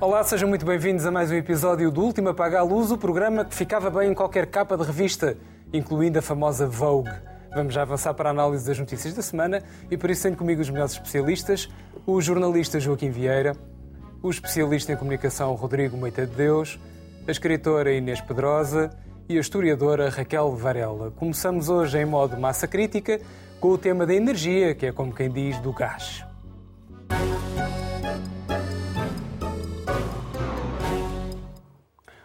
Olá, sejam muito bem-vindos a mais um episódio do Último Apaga a Luz, o programa que ficava bem em qualquer capa de revista, incluindo a famosa Vogue. Vamos já avançar para a análise das notícias da semana e por isso tenho comigo os melhores especialistas, o jornalista Joaquim Vieira, o especialista em comunicação Rodrigo Meita de Deus, a escritora Inês Pedrosa e a historiadora Raquel Varela. Começamos hoje em modo massa crítica com o tema da energia, que é como quem diz do gás.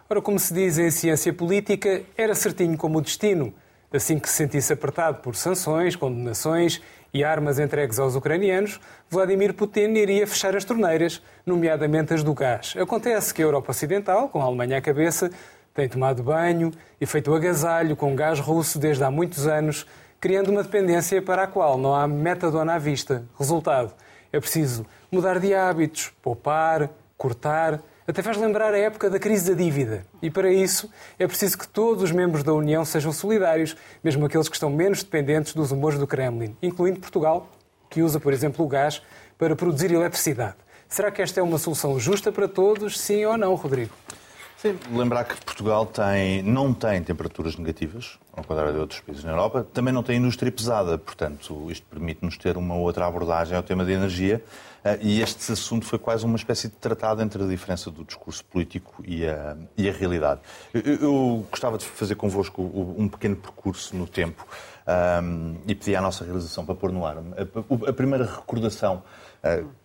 Ora, como se diz em ciência política, era certinho como o destino. Assim que se sentisse apertado por sanções, condenações e armas entregues aos ucranianos, Vladimir Putin iria fechar as torneiras, nomeadamente as do gás. Acontece que a Europa Ocidental, com a Alemanha à cabeça, tem tomado banho e feito agasalho com gás russo desde há muitos anos, criando uma dependência para a qual não há metadona à vista. Resultado: é preciso mudar de hábitos, poupar, cortar até faz lembrar a época da crise da dívida. E para isso é preciso que todos os membros da União sejam solidários, mesmo aqueles que estão menos dependentes dos humores do Kremlin, incluindo Portugal, que usa, por exemplo, o gás para produzir eletricidade. Será que esta é uma solução justa para todos, sim ou não, Rodrigo? Sim, lembrar que Portugal tem, não tem temperaturas negativas, ao contrário de outros países na Europa, também não tem indústria pesada, portanto, isto permite-nos ter uma outra abordagem ao tema da energia eh, e este assunto foi quase uma espécie de tratado entre a diferença do discurso político e a, e a realidade. Eu, eu, gostava de fazer convosco um pequeno percurso no tempo um, e pedir à nossa realização para pôr no ar. A, a primeira recordação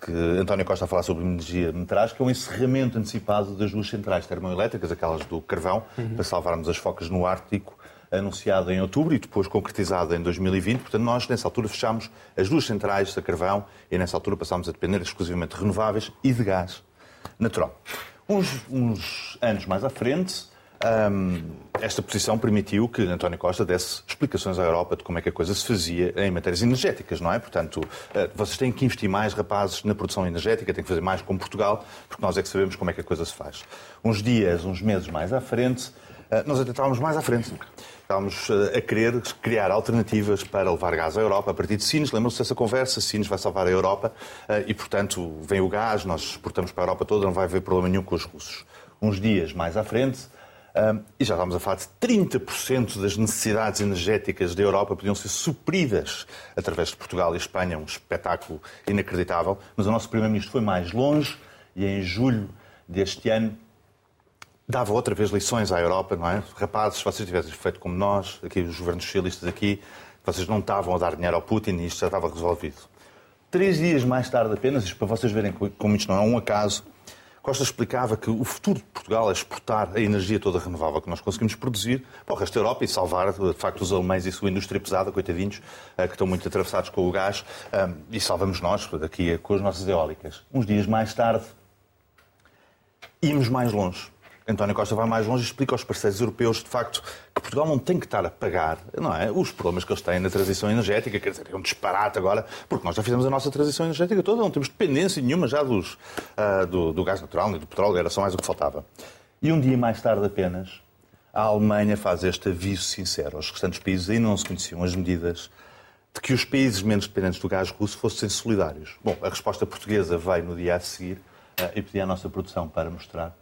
que António Costa a falar sobre energia me traz, que é o encerramento antecipado das duas centrais termoelétricas, aquelas do carvão, uhum. para salvarmos as focas no Ártico, anunciado em outubro e depois concretizado em 2020. Portanto, nós, nessa altura, fechámos as duas centrais a carvão e, nessa altura, passámos a depender exclusivamente de renováveis e de gás natural. Uns, uns anos mais à frente, um, esta posição permitiu que António Costa desse explicações à Europa de como é que a coisa se fazia em matérias energéticas, não é? Portanto, uh, vocês têm que investir mais, rapazes, na produção energética, têm que fazer mais como Portugal, porque nós é que sabemos como é que a coisa se faz. Uns dias, uns meses mais à frente, uh, nós até estávamos mais à frente. Estávamos uh, a querer criar alternativas para levar gás à Europa a partir de Sines. Lembram-se dessa conversa? Sines vai salvar a Europa e, portanto, vem o gás, nós exportamos para a Europa toda, não vai haver problema nenhum com os russos. Uns dias mais à frente, e já estamos a falar de 30% das necessidades energéticas da Europa podiam ser supridas através de Portugal e Espanha, um espetáculo inacreditável. Mas o nosso Primeiro-Ministro foi mais longe e em julho deste ano dava outra vez lições à Europa, não é? Rapazes, se vocês tivessem feito como nós, aqui os governos socialistas aqui, vocês não estavam a dar dinheiro ao Putin e isto já estava resolvido. Três dias mais tarde apenas, isto para vocês verem como isto não é um acaso, Costa explicava que o futuro de Portugal é exportar a energia toda renovável que nós conseguimos produzir para o resto da Europa e salvar, de facto, os alemães e a sua indústria pesada, coitadinhos, eh, que estão muito atravessados com o gás, eh, e salvamos nós daqui com as nossas eólicas. Uns dias mais tarde, íamos mais longe. António Costa vai mais longe e explica aos parceiros europeus, de facto, que Portugal não tem que estar a pagar não é, os problemas que eles têm na transição energética. Quer dizer, é um disparate agora, porque nós já fizemos a nossa transição energética toda, não temos dependência nenhuma já dos, uh, do, do, gás natural nem do petróleo, era só mais o que faltava. E um dia mais tarde apenas, a Alemanha faz este aviso sincero aos restantes países, ainda não se conheciam as medidas, de que os países menos dependentes do gás russo fossem solidários. Bom, a resposta portuguesa veio no dia a seguir uh, e pedi à nossa produção para mostrar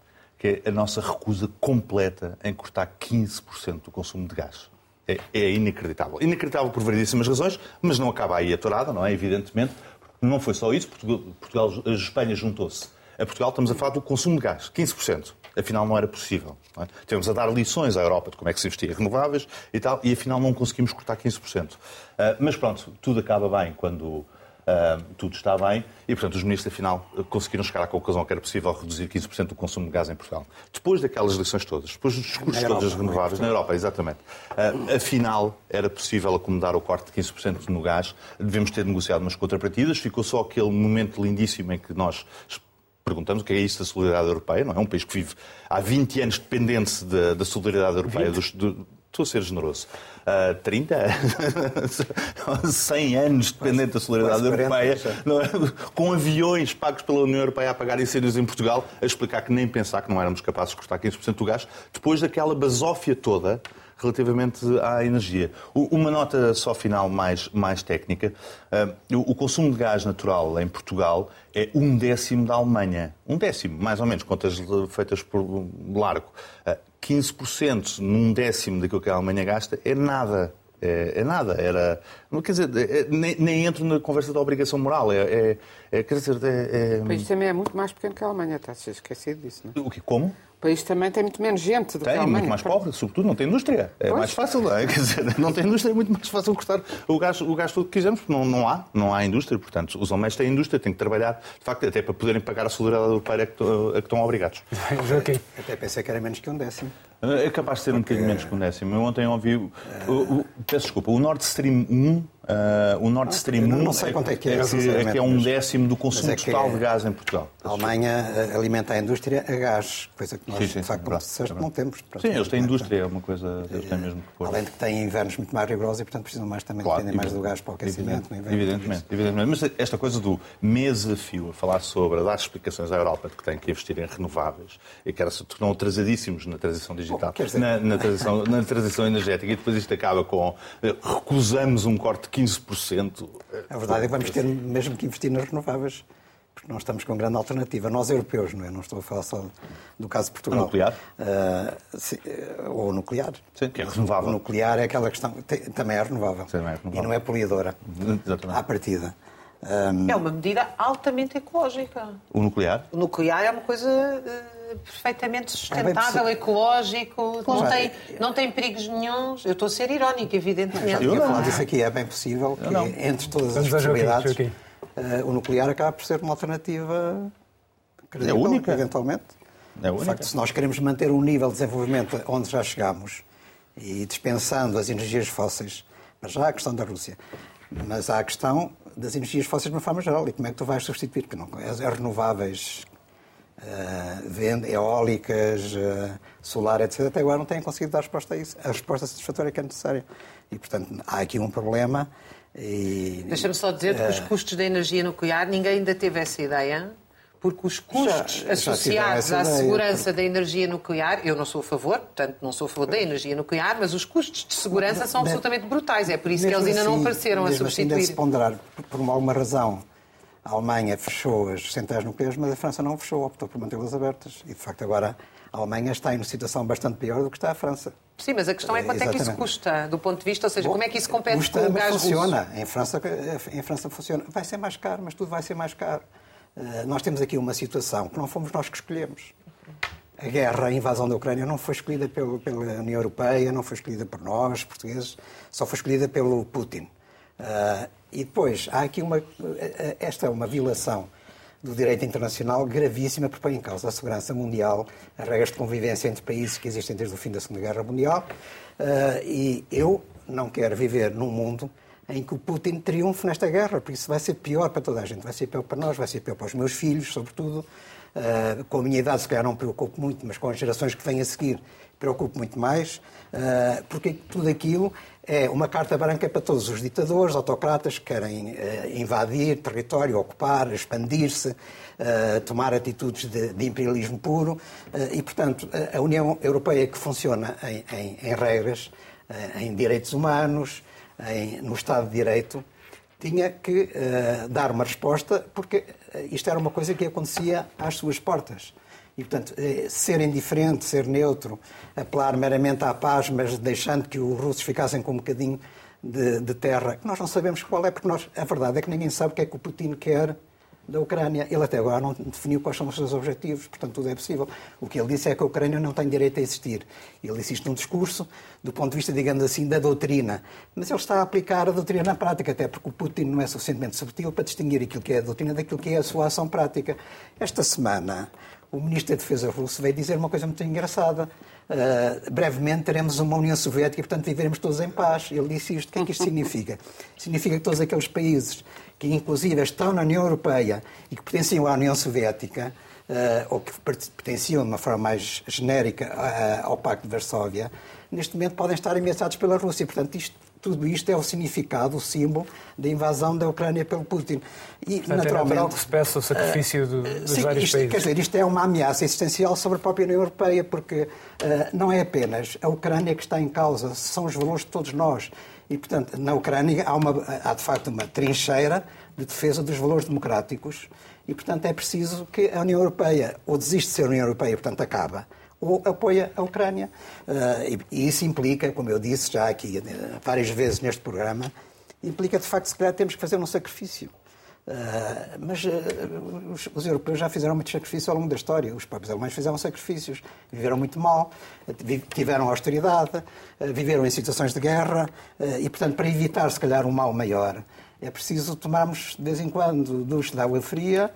que é a nossa recusa completa em cortar 15% do consumo de gás. É, é, inacreditável. Inacreditável por variedíssimas razões, mas não acaba aí a tourada, não é? Evidentemente. Não foi só isso. Portugal, Portugal a Espanha juntou-se. A Portugal estamos a falar do consumo de gás, 15%. Afinal, não era possível. Não é? Tivemos a dar lições à Europa de como é que se investia renováveis e tal, e afinal não conseguimos cortar 15%. Uh, ah, mas pronto, tudo acaba bem quando Uh, tudo está bem e, portanto, os ministros, afinal, conseguiram chegar à conclusão que era possível reduzir 15% do consumo de gás em Portugal. Depois daquelas eleições todas, depois dos discursos todos das renováveis, na Europa, exatamente, uh, afinal, era possível acomodar o corte de 15% no gás. Devemos ter negociado umas contrapartidas. Ficou só aquele momento lindíssimo em que nós perguntamos o que é isso da solidariedade europeia, não é? Um país que vive há 20 anos dependente da, da solidariedade europeia, dos, do, Estou a ser generoso. Uh, 30? 100 anos dependente da solidariedade europeia, é? com aviões pagos pela União Europeia a pagar incêndios em Portugal, a explicar que nem pensar que não éramos capazes de cortar 15% do gás, depois daquela basófia toda relativamente à energia. Uma nota só final mais, mais técnica. O consumo de gás natural em Portugal é um décimo da Alemanha. Um décimo, mais ou menos, contas feitas por largo. 15% num décimo daquilo que a Alemanha gasta é nada. É, é, nada. Era, quer dizer, é, nem, nem, entro na conversa da obrigação moral. É, é, é quer dizer, é, é... O país também é muito mais pequeno que a Alemanha, está-se esquecido disso, não é? O que, como? país também tem muito menos gente do tem, que a Alemanha. muito mais pobre, sobretudo não tem indústria. É pois. mais fácil, não é? Quer dizer, não tem indústria, é muito mais fácil cortar o gás, o gás tudo que quisermos, porque não, não há, não há indústria. Portanto, os alemães têm indústria, têm que trabalhar, de facto, até para poderem pagar a solidariedade europeia a que estão obrigados. Joaquim. Até pensei que era menos que um décimo. É capaz de ser um bocadinho menos que um décimo. Eu ontem ouvi. O, o, peço desculpa, o Nord Stream 1 Uh, o Nord Stream 1 não, sei quanto é que é, é, que, é, que é um décimo do consumo é total de gás em Portugal. A Alemanha eh, alimenta a indústria a gás, coisa que nós, sim, sim, de facto, como disseste, não temos. Sim, eles têm indústria, é uma coisa, eles têm mesmo que pôr. Além de que têm invernos muito mais rigorosos e, portanto, precisam mais também, claro, dependem mais do gás para o aquecimento. Evidente, evidentemente, evidentemente. Mas esta coisa do mês a fio, a falar sobre, a dar explicações à Europa de que tem que investir em renováveis e que era, se tornou atrasadíssimos na transição digital, Bom, dizer... na, na, transição, na transição energética, e depois isto acaba com eh, recusamos um corte 15% a verdade é que vamos ter mesmo que investir nas renováveis, porque nós estamos com grande alternativa. Nós, europeus, não é? Não estou a falar só do caso de Portugal. O nuclear? Uh, sim, ou nuclear. Sim, que é renovável. O nuclear é aquela questão. também é renovável. Sim, é renovável. E não é poluidora. Exatamente. À partida. Um... É uma medida altamente ecológica. O nuclear? O nuclear é uma coisa uh, perfeitamente sustentável, é ecológico, não tem, não tem perigos nenhums. Eu estou a ser irónica, evidentemente. Eu não falar disso aqui. É bem possível que, entre todas as possibilidades, uh, o nuclear acaba por ser uma alternativa credível, é única. eventualmente. É única. De facto, se nós queremos manter um nível de desenvolvimento onde já chegamos e dispensando as energias fósseis, mas já a questão da Rússia, mas há a questão das energias fósseis de uma forma geral. E como é que tu vais substituir? Porque não, as, renováveis, uh, eólicas, uh, solar, etc., até agora não têm conseguido dar resposta a isso. A resposta satisfatória que é necessária. E, portanto, há aqui um problema. E... Deixa-me só dizer que os eh, custos da energia nuclear, ninguém ainda teve essa ideia porque os custos já, associados já à segurança da energia nuclear, eu não sou a favor, portanto não sou a favor da energia nuclear, mas os custos de segurança são absolutamente brutais. É por isso que eles ainda assim, não apareceram a assim substituir. Assim ponderar, por alguma razão, a Alemanha fechou as centrais nucleares, mas a França não fechou, optou por mantê-las abertas. E de facto agora a Alemanha está em uma situação bastante pior do que está a França. Sim, mas a questão é quanto Exatamente. é que isso custa, do ponto de vista, ou seja, Bom, como é que isso compete custa, com o gás funciona. russo? Em França, em França funciona. Vai ser mais caro, mas tudo vai ser mais caro. Eh, nós temos aqui uma situação que não fomos nós que escolhemos. A guerra, a invasão da Ucrânia não foi escolhida pelo, pela União Europeia, não foi escolhida por nós, portugueses, só foi escolhida pelo Putin. Uh, e depois, há aqui uma. Eh, esta é uma violação do direito internacional gravíssima, porque põe em causa a segurança mundial, as regras de convivência entre países que existem desde o fim da Segunda Guerra Mundial. Uh, e eu não quero viver num mundo em que o Putin triunfe nesta guerra, porque isso vai ser pior para toda a gente. Vai ser pior para nós, vai ser pior para os meus filhos, sobretudo. Uh, com a minha idade, se calhar, não preocupo muito, mas com as gerações que vêm a seguir, preocupo muito mais, uh, porque tudo aquilo é uma carta branca para todos os ditadores, autocratas que querem uh, invadir território, ocupar, expandir-se, tomar atitudes de, de imperialismo puro. e, portanto, a União Europeia que funciona em, em, em regras, em direitos humanos, em, no Estado de Direito, tinha que uh, dar uma resposta, porque eh, isto era uma coisa que acontecia às suas portas. E, portanto, eh, ser indiferente, ser neutro, apelar meramente à paz, mas deixando que os russos ficassem com um bocadinho de, de terra, que nós não sabemos qual é, porque nós, a verdade é que ninguém sabe o que é que o Putin quer da Ucrânia. Ele até agora não definiu quais são os seus objetivos, portanto tudo é possível. O que ele disse é que a Ucrânia não tem direito a existir. Ele disse isto num discurso, do ponto de vista, digamos assim, da doutrina. Mas ele está a aplicar a doutrina na prática, até porque o Putin não é suficientemente subtil para distinguir aquilo que é a doutrina daquilo que é a sua ação prática. Esta semana, o Ministro da Defesa russo veio dizer uma coisa muito engraçada. Uh, brevemente teremos uma União Soviética e, portanto, viveremos todos em paz. Ele disse isto. O que é que isto significa? Significa que todos aqueles países que, inclusive, estão na União Europeia e que pertenciam à União Soviética, uh, ou que pertenciam de uma forma mais genérica uh, ao Pacto de Varsóvia, neste momento podem estar ameaçados pela Rússia. Portanto, isto, tudo isto é o significado, o símbolo da invasão da Ucrânia pelo Putin. E, Portanto, naturalmente, é natural que se peça o sacrifício uh, dos sim, vários isto, países. Quer dizer, isto é uma ameaça existencial sobre a própria União Europeia, porque uh, não é apenas a Ucrânia que está em causa, são os valores de todos nós. E, portanto, na Ucrânia há, uma, há de facto uma trincheira de defesa dos valores democráticos e, portanto, é preciso que a União Europeia ou desiste de ser a União Europeia, portanto, acaba, apoia a Ucrânia. Uh, e, isso implica, como eu disse já aqui uh, várias vezes neste programa, implica de facto, se calhar, temos que fazer um sacrifício. Uh, mas os, europeus já fizeram muito sacrifício ao longo da história. Os próprios alemães fizeram sacrifícios, viveram muito mal, tiveram austeridade, viveram em situações de guerra e, portanto, para evitar, se calhar, um mal maior, é preciso tomarmos, de vez em quando, duche de água fria,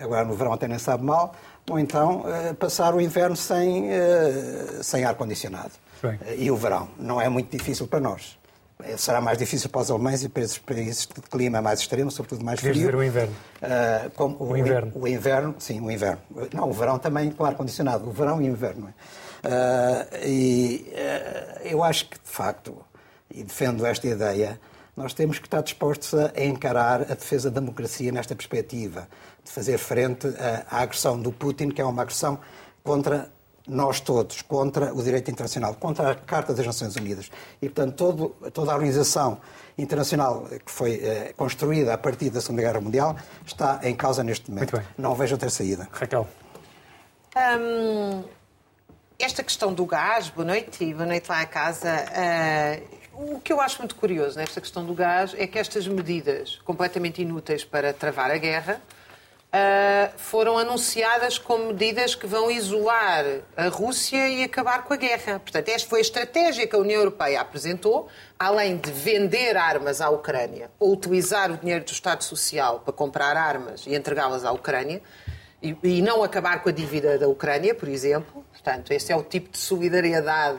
agora no verão até nem sabe mal, ou então uh, passar o inverno sem, uh, sem ar-condicionado. Uh, e o verão não é muito difícil para nós. Será mais difícil para os alemães e para esses países de clima mais extremo, sobretudo mais frio. dizer o inverno. Como, o, o, inverno. O, inverno, sim, o inverno. Não, o verão também com ar-condicionado. O verão e o inverno. É? e eu acho que, de facto, e defendo esta ideia, nós temos que estar dispostos a encarar a defesa da democracia nesta perspectiva, de fazer frente à agressão do Putin, que é uma agressão contra nós todos, contra o direito internacional, contra a Carta das Nações Unidas. E, portanto, todo, toda a organização internacional que foi eh, construída a partir da Segunda Guerra Mundial está em causa neste momento. Não vejo outra saída. Raquel. Hum, esta questão do gás, boa noite e boa noite lá à casa. Uh, o que eu acho muito curioso nesta questão do gás é que estas medidas completamente inúteis para travar a guerra uh, foram anunciadas como medidas que vão isolar a Rússia e acabar com a guerra. Portanto, esta foi a estratégia que a União Europeia apresentou, além de vender armas à Ucrânia ou utilizar o dinheiro do Estado Social para comprar armas e entregá-las à Ucrânia. E, não acabar com a dívida da Ucrânia, por exemplo. Portanto, esse é o tipo de solidariedade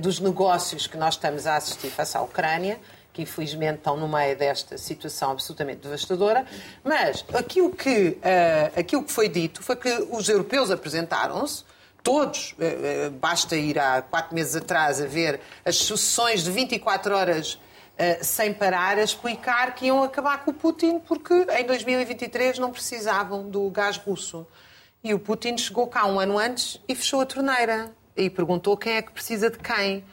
dos negócios que nós estamos a assistir face à Ucrânia, que infelizmente estão no meio desta situação absolutamente devastadora. Mas aquilo que, uh, aquilo que foi dito foi que os europeus apresentaram-se, todos, uh, basta ir há quatro meses atrás a ver as sucessões de 24 horas uh, sem parar, a explicar que iam acabar com o Putin porque em 2023 não precisavam do gás russo. E o Putin chegou cá um ano antes e fechou a torneira e perguntou quem é que precisa de quem.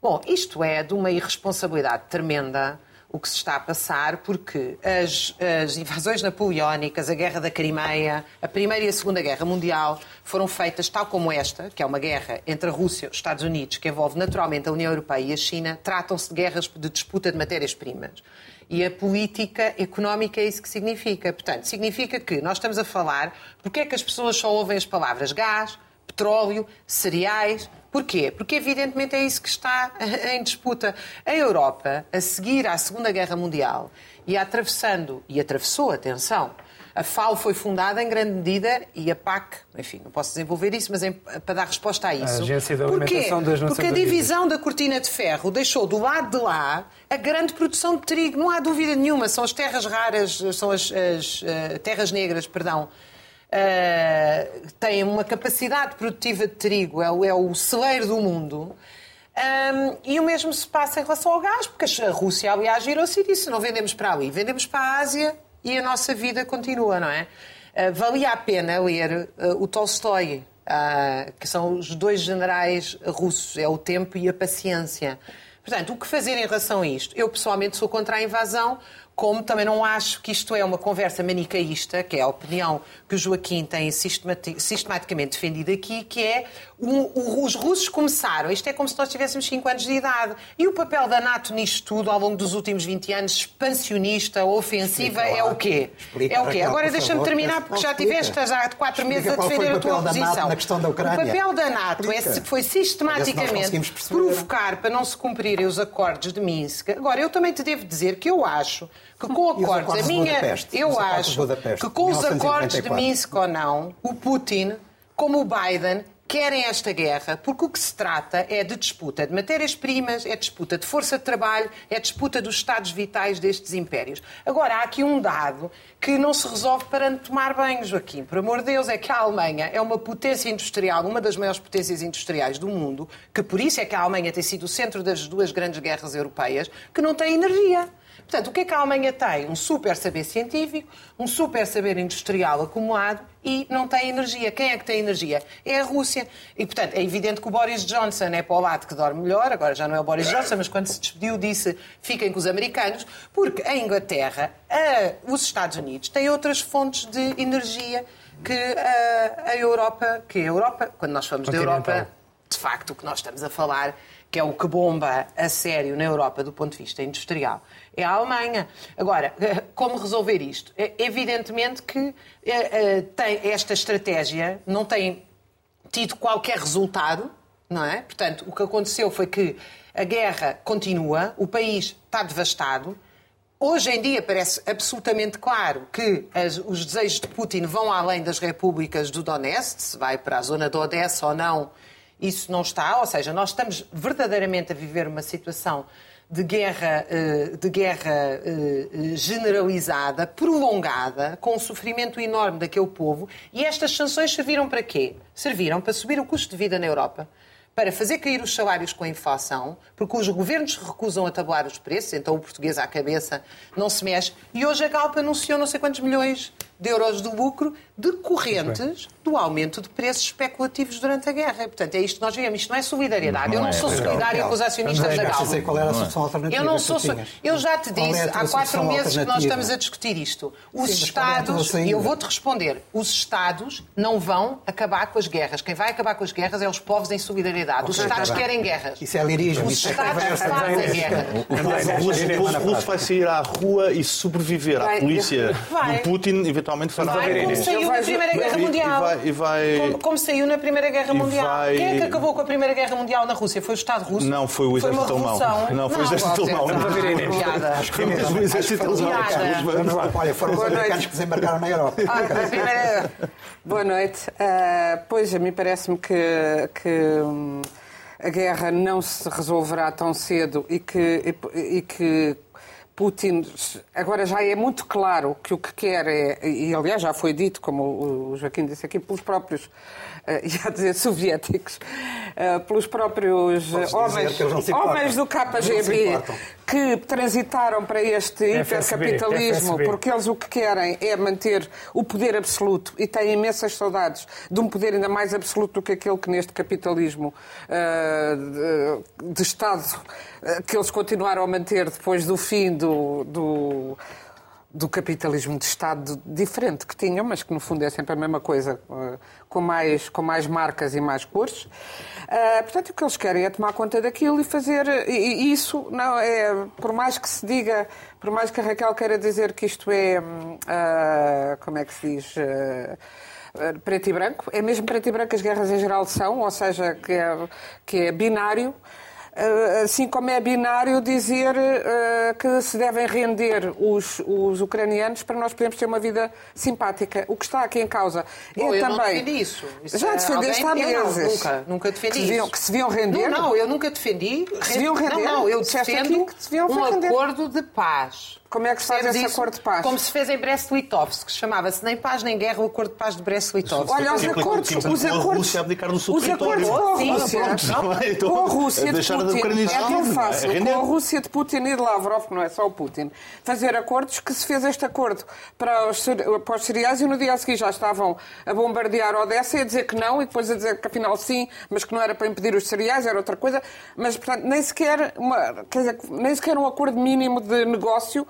Bom, isto é de uma irresponsabilidade tremenda o que se está a passar, porque as, as, invasões napoleónicas, a Guerra da Crimeia, a Primeira e a Segunda Guerra Mundial foram feitas tal como esta, que é uma guerra entre a Rússia e os Estados Unidos, que envolve naturalmente a União Europeia e a China, tratam-se de guerras de disputa de matérias-primas. E a política económica é isso que significa. Portanto, significa que nós estamos a falar porque é que as pessoas só ouvem as palavras gás, petróleo, cereais. Porquê? Porque evidentemente é isso que está em disputa. A Europa, a seguir à Segunda Guerra Mundial e atravessando, e atravessou, atenção, a FAO foi fundada em grande medida e a PAC, enfim, não posso desenvolver isso, mas para dar resposta a isso. A Agência da Alimentação das Nações Porque a divisão da cortina de ferro deixou do lado de lá a grande produção de trigo. Não há dúvida nenhuma, são as terras raras, são as, as uh, terras negras, perdão, uh, tem uma capacidade produtiva de trigo, é, é o celeiro do mundo. Um, e o mesmo se passa em relação ao gás, porque a Rússia, aliás, virou-se e disse: não vendemos para ali, vendemos para a Ásia e a nossa vida continua, não é? Uh, valia a pena ler uh, o Tolstói, uh, que são os dois generais russos, é o tempo e a paciência. Portanto, o que fazer em relação a isto? Eu, pessoalmente, sou contra a invasão, como também não acho que isto é uma conversa manicaísta, que é a opinião que o Joaquim tem sistematicamente defendido aqui, que é o, os russos começaram, isto é como se nós tivéssemos 5 anos de idade. E o papel da NATO nisto tudo, ao longo dos últimos 20 anos, expansionista, ofensiva, Explica é o quê? Explica, é o quê? Agora deixa-me terminar, porque já tiveste há 4 meses a defender a tua posição. O papel da NATO é, foi sistematicamente provocar para não se cumprirem os acordos de Minsk. Agora, eu também te devo dizer que eu acho que com acordos, a minha, eu acho que com os acordos de Minsk ou não, o Putin, como o Biden, querem esta guerra porque o que se trata é de disputa de matérias-primas, é disputa de força de trabalho, é disputa dos estados vitais destes impérios. Agora, há aqui um dado que não se resolve para tomar banho, Joaquim. Por amor de Deus, é que a Alemanha é uma potência industrial, uma das maiores potências industriais do mundo, que por isso é que a Alemanha tem sido o centro das duas grandes guerras europeias, que não tem energia. Portanto, o que é que a Alemanha tem? Um super saber científico, um super saber industrial acumulado e não tem energia. Quem é que tem energia? É a Rússia. E, portanto, é evidente que o Boris Johnson é para o lado que dorme melhor, agora já não é o Boris Johnson, mas quando se despediu disse fiquem com os americanos, porque a Inglaterra, a, os Estados Unidos, têm outras fontes de energia que a, a Europa, que a Europa, quando nós falamos da Europa, de facto, o que nós estamos a falar que é o que bomba a sério na Europa do ponto de vista industrial, é a Alemanha. Agora, como resolver isto? É, evidentemente que é, tem, esta estratégia não tem tido qualquer resultado, não é? Portanto, o que aconteceu foi que a guerra continua, o país está devastado. Hoje em dia parece absolutamente claro que as, os desejos de Putin vão além das repúblicas do Donetsk, se vai para a zona de Odessa ou não, isso não está. Ou seja, nós estamos verdadeiramente a viver uma situação de guerra, eh, de guerra eh, generalizada, prolongada, com um sofrimento enorme daquele povo. E estas sanções serviram para quê? Serviram para subir o custo de vida na Europa para fazer cair os salários com a inflação, porque os governos recusam a tabular os preços, então o português à cabeça não se mexe. E hoje a Galp anunciou não sei quantos milhões de euros de lucro decorrentes do aumento de preços especulativos durante a guerra. Portanto, é isto que nós vemos. Isto não é solidariedade. Não eu não é, sou solidária com os acionistas da Galp. Qual era a solução alternativa eu não sou. Eu já te disse é há quatro meses que nós estamos a discutir isto. Os Sim, Estados, e eu vou-te responder, os Estados não vão acabar com as guerras. Quem vai acabar com as guerras é os povos em solidariedade. Okay, os Estados tá querem guerras. Isso é lirismo. Os é Estados fazem guerra. O russo vai sair à rua e sobreviver à polícia do Putin, eventualmente eventualmente fará vai, como saiu na Primeira Guerra Mundial. E vai, e vai, como, como, saiu na Primeira Guerra Mundial. Vai... Quem é que acabou com a Primeira Guerra Mundial na Rússia? Foi o Estado russo? Não, foi o exército alemão. Não, foi o exército alemão. Que foi o exército alemão. Olha, foram os americanos que desembarcaram na Europa. Boa noite. Uh, pois, a mim parece-me que, que hum, a guerra não se resolverá tão cedo e que, e, e que Putin agora já é muito claro que o que quer é, e aliás já foi dito, como o Joaquim disse aqui, pelos próprios ia dizer soviéticos, uh, pelos próprios uh, homens, homens do KGB que transitaram para este hipercapitalismo, porque eles o que querem é manter o poder absoluto e têm imensas saudades de um poder ainda mais absoluto do que aquele que neste capitalismo de, de Estado que eles continuaram a manter depois do fim do, do do capitalismo de Estado diferente que tinham, mas que no fundo é sempre a mesma coisa, eh, com mais, com mais marcas e mais cores. Uh, portanto, o que eles querem é tomar conta daquilo e fazer e, isso, não é, por mais que se diga, por mais que a Raquel queira dizer que isto é, uh, como é que se diz, uh, preto e branco, é mesmo preto e branco as guerras em geral são, ou seja, que é, que é binário. Eh, assim como é binário dizer uh, que se devem render os, os ucranianos para nós podermos ter uma vida simpática. O que está aqui em causa Bom, é eu também. Não defendi isso. isso já defendeste há meses. Nunca, nunca defendi que deviam, isso. Que se deviam render? Não, não, eu nunca defendi. Que se deviam render? Não, não, eu defendo um render. acordo de paz. Como é que se faz esse acordo de paz? Como se fez em Brest-Litovsk, que chamava-se Nem Paz Nem Guerra, o Acordo de Paz de Brest-Litovsk. Olha, os acordos, os acordos, os acordos com a Rússia, com a Rússia de Putin, é tão fácil, com a Rússia de Putin e de Lavrov, que não é só o Putin, fazer acordos que se fez este acordo para os, para os cereais e no dia a seguir já estavam a bombardear Odessa e a dizer que não e depois a dizer que afinal sim, mas que não era para impedir os cereais, era outra coisa. Mas, portanto, nem sequer, uma, quer dizer, nem sequer um acordo mínimo de negócio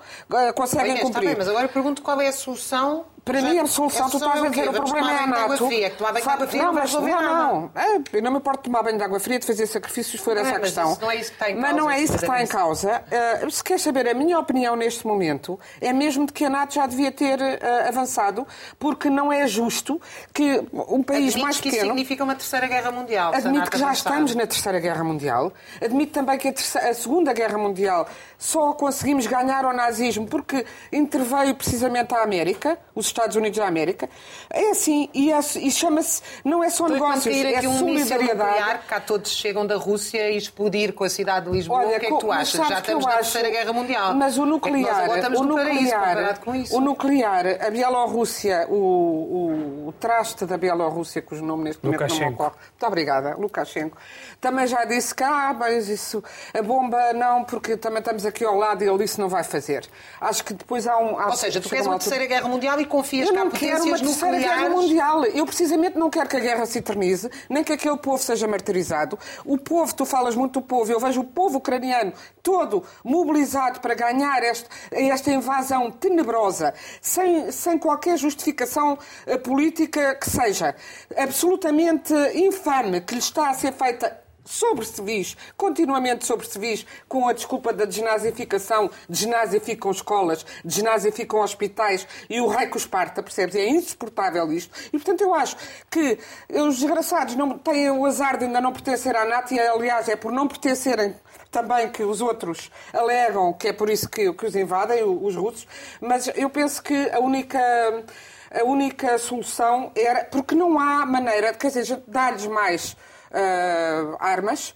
conseguem Olha, cumprir. Bem, mas agora eu pergunto qual é a solução para mim, a solução, tu estás a dizer, o problema é a NATO. Fria, água fria não, mas, não, não. É, eu não me importo de tomar banho de água fria, de fazer sacrifícios, se for essa a questão. não é isso que está em causa. Mas não é isso que está em causa. Uh, se queres saber, a minha opinião neste momento é mesmo de que a NATO já devia ter uh, avançado, porque não é justo que um país Admite mais que pequeno... isso significa uma terceira guerra mundial. Admito que já estamos na terceira guerra mundial. Admito também que a, terceira, a segunda guerra mundial só conseguimos ganhar ao nazismo porque interveio precisamente a América, os Estados Unidos da América. É assim, e, é, e chama-se, não é só então, negócios, é aqui um solidariedade. cá todos chegam da Rússia e explodir com a cidade de Lisboa, Olha, o que é que tu achas? Já estamos na Terceira Guerra Mundial. Mas o nuclear, é o, nuclear paraíso, o nuclear, a Bielorrússia, o, o, o traste da Bielorrússia, cujo nome neste momento não me ocorre. Muito obrigada, Lukashenko. Também já disse que, ah, mas isso, a bomba não, porque também estamos aqui ao lado e ele disse não vai fazer. Acho que depois há um... Há Ou seja, tu queres uma, terceira guerra mundial e confias eu não quero uma terceira guerra mundial. Eu precisamente não quero que a guerra se eternize, nem que aquele povo seja martirizado. O povo, tu falas muito do povo, eu vejo o povo ucraniano todo mobilizado para ganhar este, esta invasão tenebrosa, sem, sem qualquer justificação eh, política que seja absolutamente infame, que lhe está a ser feita sobre civis, continuamente sobre civis, com a desculpa da desnazificação, desnazificam escolas, desnazificam hospitais e o rei que os parta, percebes? É insuportável isto. E, portanto, eu acho que os desgraçados não têm o azar de ainda não pertencer à NATO e, aliás, é por não pertencerem também que os outros alegam que é por isso que, que os invadem, os russos, mas eu penso que a única a única solução era porque não há maneira, quer dizer, dar-lhes mais uh, armas,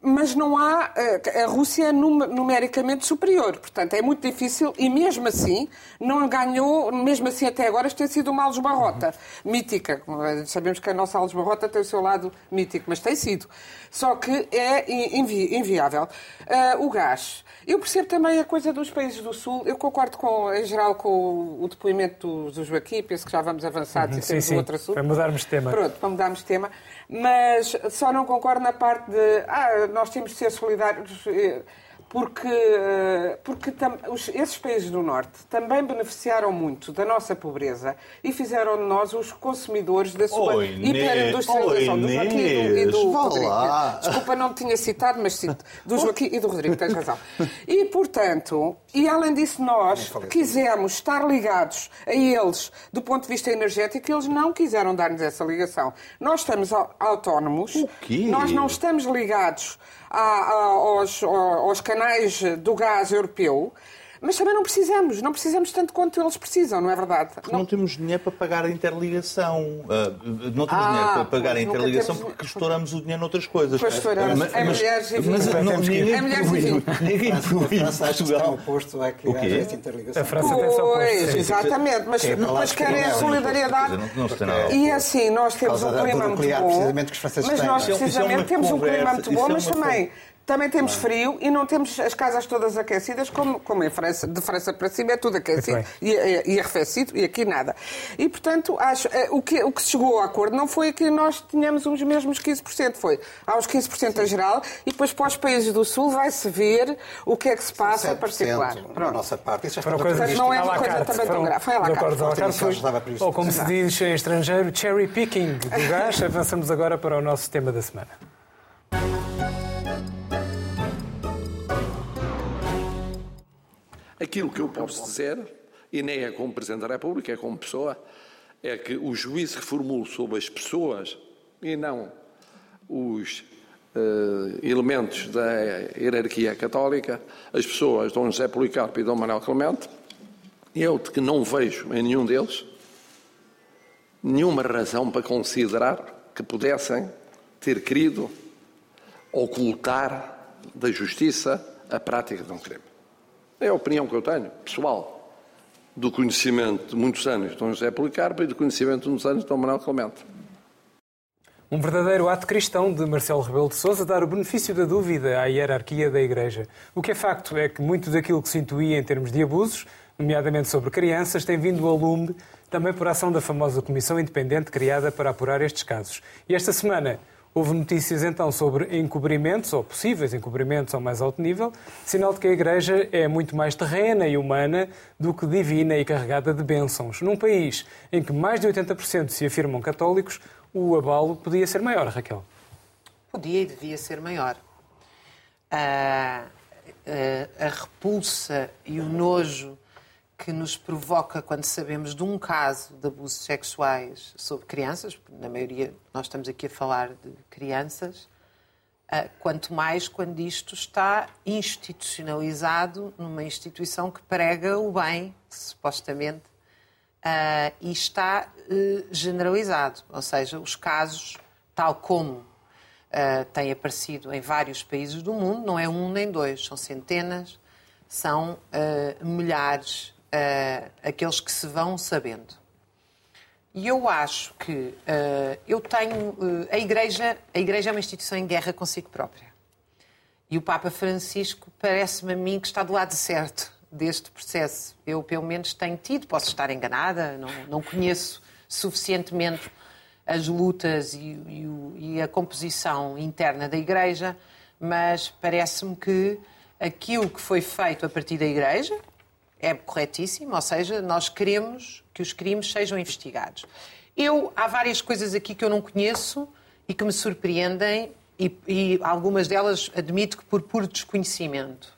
mas não há. Uh, a Rússia é numericamente superior. Portanto, é muito difícil e, mesmo assim, não ganhou. Mesmo assim, até agora, tem sido uma Alves-Barrota uhum. mítica. Sabemos que a nossa Alves-Barrota tem o seu lado mítico, mas tem sido. Só que é invi inviável. Uh, o gás. Eu percebo também a coisa dos países do Sul. Eu concordo com, em geral com o depoimento do, Joaquim, penso que já vamos avançar uhum, sim, sim. outro assunto. Para mudarmos de tema. Pronto, para mudarmos de tema. Mas só não concordo na parte de ah, nós temos de ser solidários. Porque, eh, porque tam, os, esses países do Norte também beneficiaram muito da nossa pobreza e fizeram de nós os consumidores da sua hiperindustrialização do Joaquim e do, e do Rodrigo. Desculpa, não tinha citado, mas cito. Do Joaquim e do Rodrigo, tens razão. E, portanto, e além disso, nós quisemos estar ligados a eles do ponto de vista energético e eles não quiseram dar-nos essa ligação. Nós estamos autónomos, nós não estamos ligados aos, aos canais do gás europeu, mas também não precisamos, não precisamos tanto quanto eles precisam, não é verdade? Porque não, não temos dinheiro para pagar a interligação. Uh, não temos ah, dinheiro para pagar a interligação temos... porque estouramos o dinheiro noutras coisas. Pois estouramos. Mas, é mulheres e mas, mas, não, ninguém é mulheres e Ninguém A França que está oposto a que haja esta interligação. A França tem só Pois, exatamente. Mas, é mas querem a solidariedade. E assim, nós temos um clima muito bom. Mas nós precisamente temos um clima muito bom, mas também também temos frio e não temos as casas todas aquecidas, como, como em França. De França para cima é tudo aquecido e, e, e, arrefecido, e aqui nada. E, portanto, acho, eh, o que, o que se chegou ao acordo não foi que nós tínhamos os mesmos 15%, foi aos 15% a geral e depois para os países do Sul vai-se ver o que é que se passa particular. Pronto. nossa parte. Isso já coisa não é uma coisa também tão grave. Foi à la carte. Ou como se diz em estrangeiro, cherry picking do gás. Avançamos agora para o nosso tema da semana. Aquilo que eu posso dizer, e nem é como Presidente da República, é como pessoa, é que o juízo que formulo sobre as pessoas e não os uh, elementos da hierarquia católica, as pessoas Dom José Policarpo e Dom Manuel Clemente, eu de que não vejo em nenhum deles nenhuma razão para considerar que pudessem ter querido ocultar da justiça a prática de um crime. É a opinião que eu tenho, pessoal, do conhecimento de muitos anos de Dom José Policarpo e do conhecimento de muitos anos de Dom Manuel Clemente. Um verdadeiro ato cristão de Marcelo Rebelo de Sousa dar o benefício da dúvida à hierarquia da Igreja. O que é facto é que muito daquilo que se intuía em termos de abusos, nomeadamente sobre crianças, tem vindo ao lume também por ação da famosa comissão independente criada para apurar estes casos. E esta semana Houve notícias então sobre encobrimentos, ou possíveis encobrimentos ao mais alto nível, sinal de que a Igreja é muito mais terrena e humana do que divina e carregada de bênçãos. Num país em que mais de 80% se afirmam católicos, o abalo podia ser maior, Raquel. Podia e devia ser maior. a, a repulsa e o nojo que nos provoca quando sabemos de um caso de abusos sexuais sobre crianças, na maioria nós estamos aqui a falar de crianças, ah, quanto mais quando isto está institucionalizado numa instituição que prega o bem, supostamente, uh, e está uh, generalizado. Ou seja, os casos, tal como uh, têm aparecido em vários países do mundo, não é um nem dois, são centenas, são milhares aqueles que se vão sabendo. E eu acho que eu tenho. a, igreja, a Igreja é uma instituição em guerra consigo própria. E o Papa Francisco parece-me a mim que está do lado certo deste processo. Eu, pelo menos, tenho tido, posso estar enganada, não, não conheço suficientemente as lutas e, e, e, a composição interna da Igreja, mas parece-me que aquilo que foi feito a partir da Igreja é corretíssimo, ou seja, nós queremos que os crimes sejam investigados. Eu, há várias coisas aqui que eu não conheço e que me surpreendem, e, e algumas delas admito que por puro desconhecimento.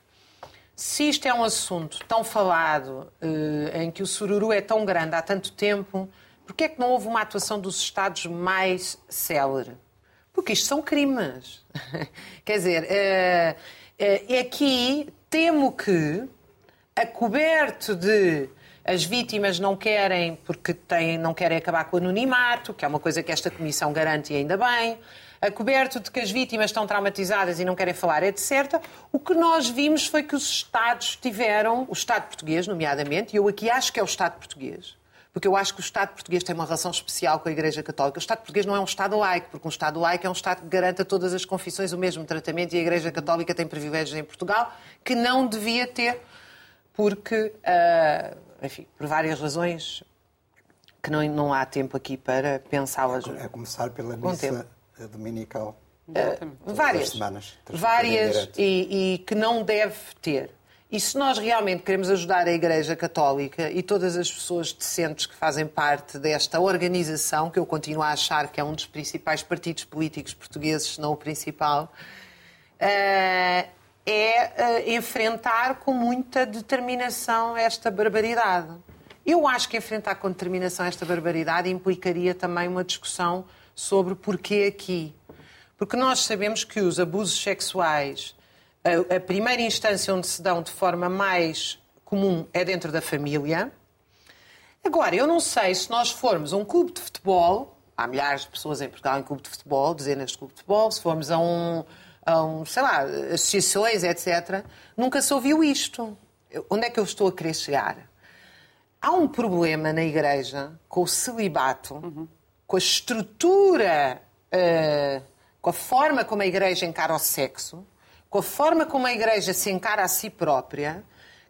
Se isto é um assunto tão falado, eh, em que o sururu é tão grande há tanto tempo, por que é que não houve uma atuação dos Estados mais célere? Porque isto são crimes. Quer dizer, é, é, aqui temo que, a coberto de as vítimas não querem, porque têm, não querem acabar com o anonimato, que é uma coisa que esta Comissão garante e ainda bem, a coberto de que as vítimas estão traumatizadas e não querem falar, etc. O que nós vimos foi que os Estados tiveram, o Estado português, nomeadamente, e eu aqui acho que é o Estado português, porque eu acho que o Estado português tem uma relação especial com a Igreja Católica. O Estado português não é um Estado laico, porque um Estado laico é um Estado que garanta a todas as confissões o mesmo tratamento e a Igreja Católica tem privilégios em Portugal que não devia ter, porque, uh, enfim, por várias razões que não, não há tempo aqui para pensá-las. A começar pela missa dominical. Uh, várias. Semanas, várias e, e, que não deve ter. E se nós realmente queremos ajudar a Igreja Católica e todas as pessoas decentes que fazem parte desta organização, que eu continuo a achar que é um dos principais partidos políticos portugueses, se não o principal, uh, é uh, enfrentar com muita determinação esta barbaridade. Eu acho que enfrentar com determinação esta barbaridade implicaria também uma discussão sobre porquê aqui. Porque nós sabemos que os abusos sexuais, a, a primeira instância onde se dão de forma mais comum é dentro da família. Agora, eu não sei se nós formos a um clube de futebol, há milhares de pessoas em Portugal em clube de futebol, dezenas de clube de futebol, se formos a um, a um sei lá, associações, etc., nunca se ouviu isto. Onde é que eu estou a querer chegar? Há um problema na Igreja com o celibato. Uhum com a estrutura, uh, com a forma como a Igreja encara o sexo, com a forma como a Igreja se encara a si própria,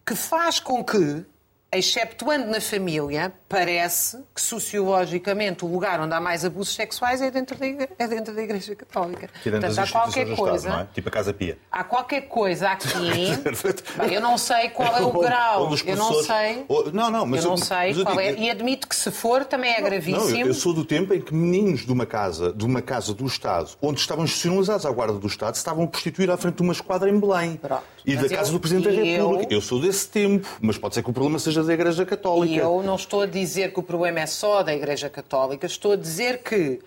que faz com que exceptuando na família, parece que sociologicamente o lugar onde há mais abusos sexuais é dentro da Igreja, é dentro da igreja Católica. Tirando Portanto, há qualquer coisa. Estado, é? Tipo a Casa Pia. Há qualquer coisa aqui. bem, eu não sei qual é o grau. Eu não sei. Ou, não, não, mas eu não sei mas qual é. E admito que se for também é gravíssimo. Não, eu, eu, sou do tempo em que meninos de uma casa, de uma casa do Estado, onde estavam institucionalizados à guarda do Estado, estavam a prostituir à frente de uma esquadra em Belém. Pronto. E mas da casa eu, do Presidente da República. Eu... eu sou desse tempo, mas pode ser que o problema seja da Igreja Católica. E eu não estou a dizer que o problema é só da Igreja Católica, estou a dizer que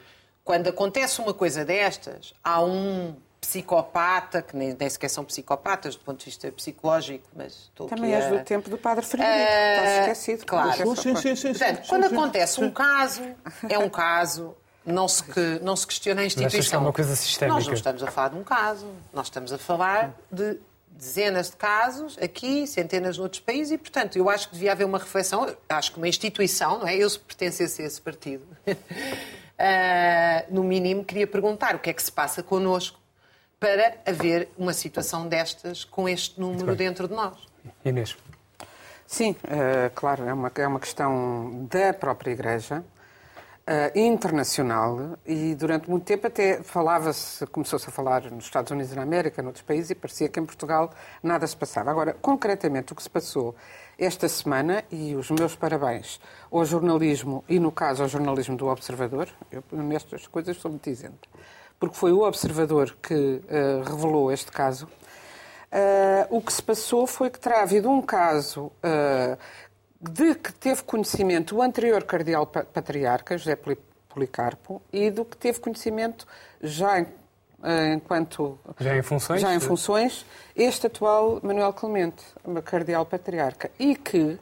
quando acontece uma coisa destas, há um psicopata, que nem, nem sequer são psicopatas do ponto de vista psicológico, mas estou Também és a... do tempo do Padre Frederico, uh, estás esquecido. Claro. Sim, sim, sim, Portanto, quando acontece um caso, é um caso, não se, que, não se questiona a instituição. que é uma coisa sistémica. Nós não estamos a falar de um caso, nós estamos a falar de dezenas de casos aqui, centenas noutros países, e, portanto, eu acho que devia haver uma reflexão, acho que uma instituição, não é? Eu pertencesse a esse partido, uh, no mínimo, queria perguntar o que é que se passa connosco para haver uma situação destas com este número dentro de nós. Inês. Sim, uh, claro, é uma, é uma questão da própria Igreja uh, internacional e durante muito tempo até falava-se, começou-se a falar nos Estados Unidos da América, noutros países, e parecia que em Portugal nada se passava. Agora, concretamente, o que se passou esta semana, e os meus parabéns ao jornalismo, e no caso ao jornalismo do Observador, eu nestas coisas sou muito isenta, porque foi o Observador que uh, revelou este caso, Uh, o que se passou foi que terá havido um caso uh, de que teve conhecimento o anterior cardeal patriarca, José Policarpo, e do que teve conhecimento já em, eh, enquanto já em funções, já em funções este atual Manuel Clemente, cardeal patriarca, e que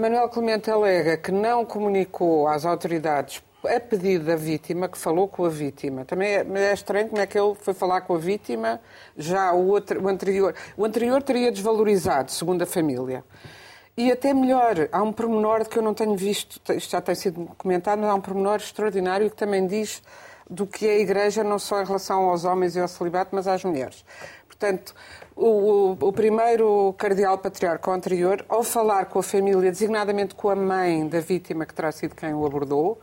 Manuel Clemente alega que não comunicou às autoridades a pedido da vítima, que falou com a vítima. Também é, é, estranho como é que ele foi falar com a vítima, já o, outro, o anterior. O anterior teria desvalorizado, segundo a família. E até melhor, há um pormenor que eu não tenho visto, isto já tem sido comentado, mas há um pormenor extraordinário que também diz do que é a Igreja, não só em relação aos homens e ao celibato, mas às mulheres. Portanto, o, o, primeiro cardeal patriarca anterior, ao falar com a família, designadamente com a mãe da vítima, que terá sido quem o abordou,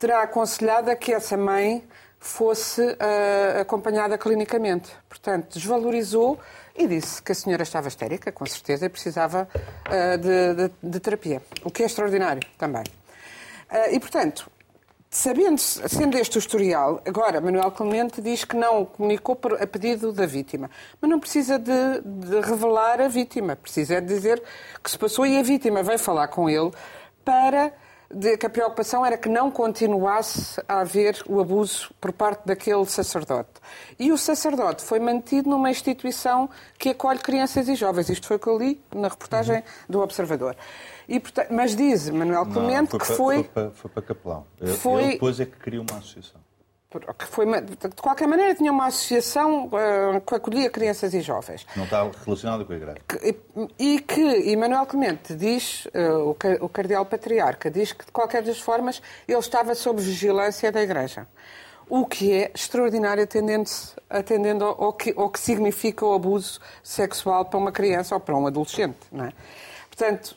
terá aconselhado a que essa mãe fosse uh, acompanhada clinicamente. Portanto, desvalorizou e disse que a senhora estava histérica, com certeza, e precisava uh, de, de, de, terapia. O que é extraordinário também. Uh, e, portanto, Sabendo, sendo este o historial, agora Manuel Clemente diz que não comunicou por, a pedido da vítima. Mas não precisa de, de revelar a vítima, precisa dizer que se passou e a vítima vai falar com ele para de, que a preocupação era que não continuasse a haver o abuso por parte daquele sacerdote. E o sacerdote foi mantido numa instituição que acolhe crianças e jovens. Isto foi o que eu li na reportagem uhum. do Observador. E, mas diz Manuel Clemente não, foi que foi. Foi para, foi para capelão. Foi... Ele depois é que criou uma associação. Que foi, de qualquer maneira, tinha uma associação uh, que acolhia crianças e jovens. Não estava relacionada com a Igreja. Que, e que Manuel Clemente diz, uh, o Cardeal Patriarca, diz que, de qualquer das formas, ele estava sob vigilância da Igreja. O que é extraordinário atendendo, atendendo ao, que, ao que significa o abuso sexual para uma criança ou para um adolescente. Não é? Portanto,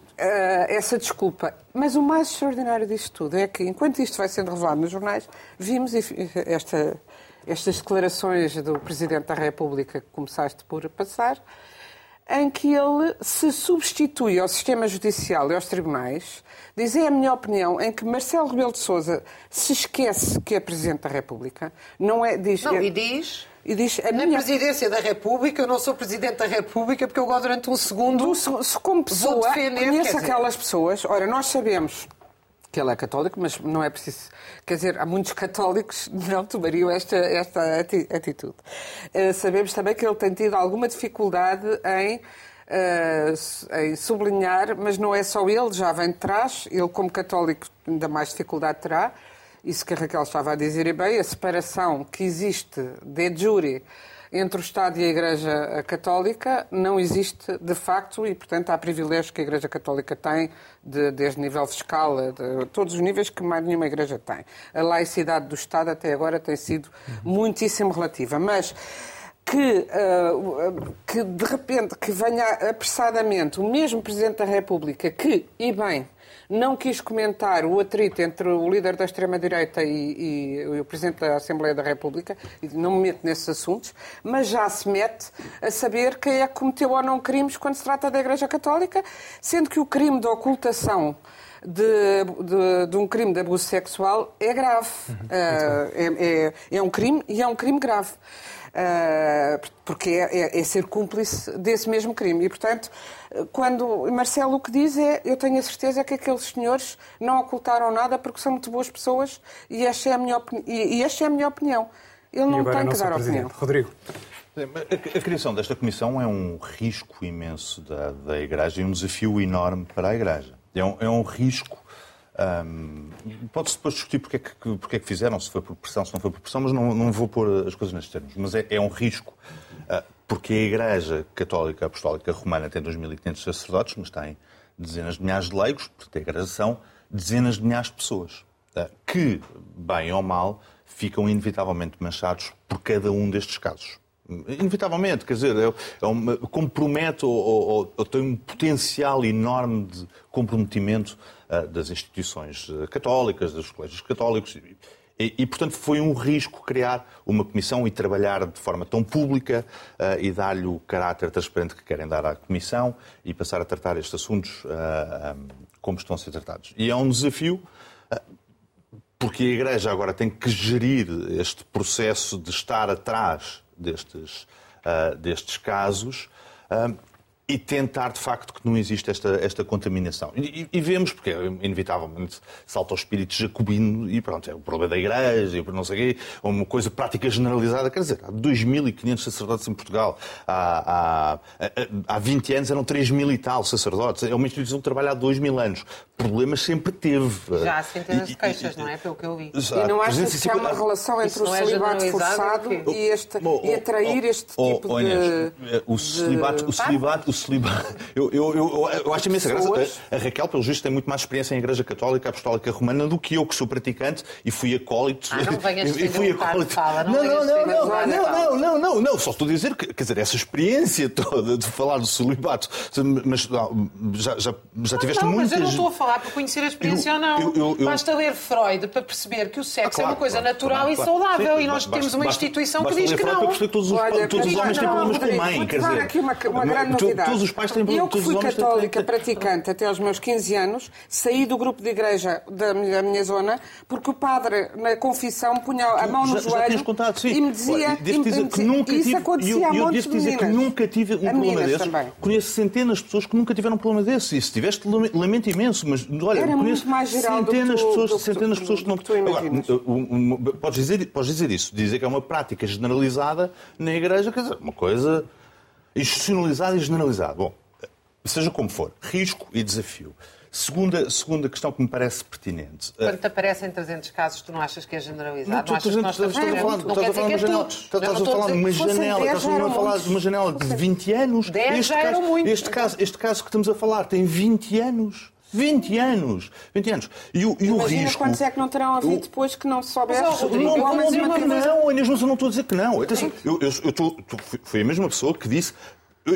essa desculpa. Mas o mais extraordinário disto tudo é que, enquanto isto vai sendo revelado nos jornais, vimos esta, estas declarações do Presidente da República que começaste por passar, em que ele se substitui ao sistema judicial e aos tribunais, diz, é a minha opinião, em que Marcelo Rebelo de Sousa se esquece que é Presidente da República, não é... Diz, não, é, e diz e diz, a Na minha... presidência da República, eu não sou presidente da República porque eu agora durante um segundo. Se como pessoa, defender, conheço aquelas pessoas. Ora, nós sabemos que ele é católico, mas não é preciso. Quer dizer, há muitos católicos que não tomariam esta, esta atitude. Uh, sabemos também que ele tem tido alguma dificuldade em. Uh, em sublinhar, mas não é só ele, já vem de trás, ele como católico ainda mais dificuldade terá, isso que a Raquel estava a dizer, e bem, a separação que existe de jure entre o Estado e a Igreja Católica não existe de facto e, portanto, há privilégios que a Igreja Católica tem, de, desde nível fiscal, de todos os níveis que mais nenhuma Igreja tem. A laicidade do Estado até agora tem sido muitíssimo relativa. Mas que, uh, que de repente que venha apressadamente o mesmo Presidente da República que, e bem, não quis comentar o atrito entre o líder da extrema-direita e, e, o Presidente da Assembleia da República, e não me meto nesses assuntos, mas já se mete a saber quem é que cometeu ou não crimes quando se trata da Igreja Católica, sendo que o crime de ocultação de, de, de, um crime de abuso sexual é grave. Uhum. Uh, é, é, é, um crime e é um crime grave. Uh, porque é, é, é, ser cúmplice desse mesmo crime. E, portanto, quando Marcelo o que diz é eu tenho a certeza que aqueles senhores não ocultaram nada porque são muito boas pessoas e esta é a minha, opini e esta é a minha opinião. Ele não tem que dar opinião. Rodrigo. A, a, criação desta comissão é um risco imenso da, da Igreja e um desafio enorme para a Igreja. É um, é um risco. Um, Pode-se depois discutir porque é, que, porque é que fizeram, se foi por pressão, se não foi por pressão, mas não, não vou pôr as coisas nestes termos. Mas é, é um risco uh, porque a Igreja Católica Apostólica Romana tem 2.500 sacerdotes, mas tem dezenas de milhares de leigos, portanto, a Igreja são dezenas de milhares de pessoas uh, que, bem ou mal, ficam inevitavelmente manchados por cada um destes casos. Inevitavelmente, quer dizer, é, é uma, compromete ou, ou, ou, tem um potencial enorme de comprometimento uh, das instituições uh, católicas, dos colégios católicos. E, e, portanto, foi um risco criar uma comissão e trabalhar de forma tão pública uh, e dar-lhe o caráter transparente que querem dar à comissão e passar a tratar estes assuntos um, como estão a ser tratados. E é um desafio porque a Igreja agora tem que gerir este processo de estar atrás destes, uh, destes casos uh, e tentar, de facto, que não existe esta, esta contaminação. E, e, vemos, porque inevitavelmente salta o espírito jacobino e pronto, é o problema da igreja, e não sei o quê, uma coisa prática generalizada. Quer dizer, há 2.500 sacerdotes em Portugal, há, há, há 20 anos eram 3.000 e tal sacerdotes, é uma instituição que trabalha há 2.000 anos. Problemas sempre teve. Já há centenas de queixas, não é? Pelo que eu vi. Exato. E não achas que há uma relação entre o é celibato forçado e, este, e atrair este tipo de... O celibato, o celibato, celibato. Eu, eu, eu, eu acho imensa graça. A, a Raquel, pelo justo, tem muito mais experiência em Igreja Católica Apostólica Romana do que eu, que sou praticante e fui acólito. Ah, não venhas e fui acólito. Fala, não, não, não, não, não, não, não, não, não, só estou a dizer que, quer dizer, essa experiência toda de falar do celibato, mas não, já, já, já tiveste não, muitas... Mas eu não estou a falar por conhecer a experiência ou não. Basta ler Freud para perceber que o sexo é uma coisa natural e saudável e nós temos uma instituição que diz que não. Para perceber que todos os homens têm problemas com mãe, quer dizer... aqui uma grande novidade. Todos os pais têm problemas que fui católica praticante até aos meus 15 anos, saí do grupo de igreja da minha, da minha zona porque o padre na confissão punha a mão no já, joelho já contado, e me dizia... dizer que nunca isso tive, acontecia eu, eu, eu devo dizer que nunca tive um problema desses. Também. Conheço centenas de pessoas que nunca tiveram um problema desses. E se tiveste, lamento imenso, mas olha, Era conheço centenas de pessoas, centenas de pessoas que não... Agora, podes dizer, podes dizer isso, dizer que é uma prática generalizada na igreja, quer dizer, uma coisa institucionalizada e generalizada. Bom, seja como for, risco e desafio. Segunda, segunda questão que me parece pertinente. Quando te aparecem 300 casos, tu não achas que é generalizado? Não, achas que nós estamos a falar, não quer dizer que é todos. Estás a falar de uma janela, estás a falar de uma janela de 20 anos. 10 já eram muitos. Este caso, este caso que estamos a falar tem 20 anos. 20 anos! 20 anos. E o, e o risco. quantos é que não terão havido o... depois que não soubesse? Não, não, não, não, não, Inês, eu não estou a dizer que não. Atenção, eu, eu, eu tô, fui a mesma pessoa que disse